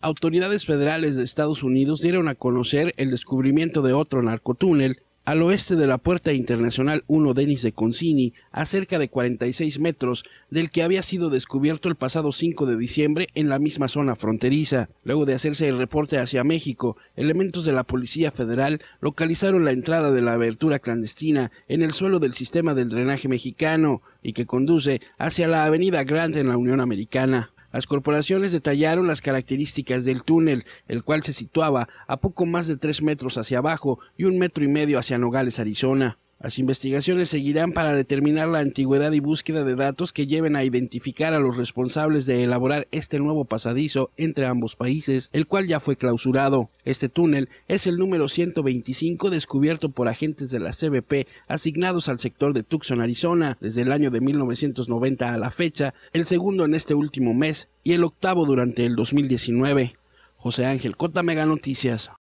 autoridades federales de Estados Unidos dieron a conocer el descubrimiento de otro narcotúnel al oeste de la Puerta Internacional 1 Denis de Concini, a cerca de 46 metros del que había sido descubierto el pasado 5 de diciembre en la misma zona fronteriza. Luego de hacerse el reporte hacia México, elementos de la Policía Federal localizaron la entrada de la abertura clandestina en el suelo del sistema del drenaje mexicano y que conduce hacia la Avenida Grant en la Unión Americana. Las corporaciones detallaron las características del túnel, el cual se situaba a poco más de tres metros hacia abajo y un metro y medio hacia Nogales, Arizona. Las investigaciones seguirán para determinar la antigüedad y búsqueda de datos que lleven a identificar a los responsables de elaborar este nuevo pasadizo entre ambos países, el cual ya fue clausurado. Este túnel es el número 125 descubierto por agentes de la CBP asignados al sector de Tucson, Arizona, desde el año de 1990 a la fecha, el segundo en este último mes y el octavo durante el 2019. José Ángel Cota Mega Noticias.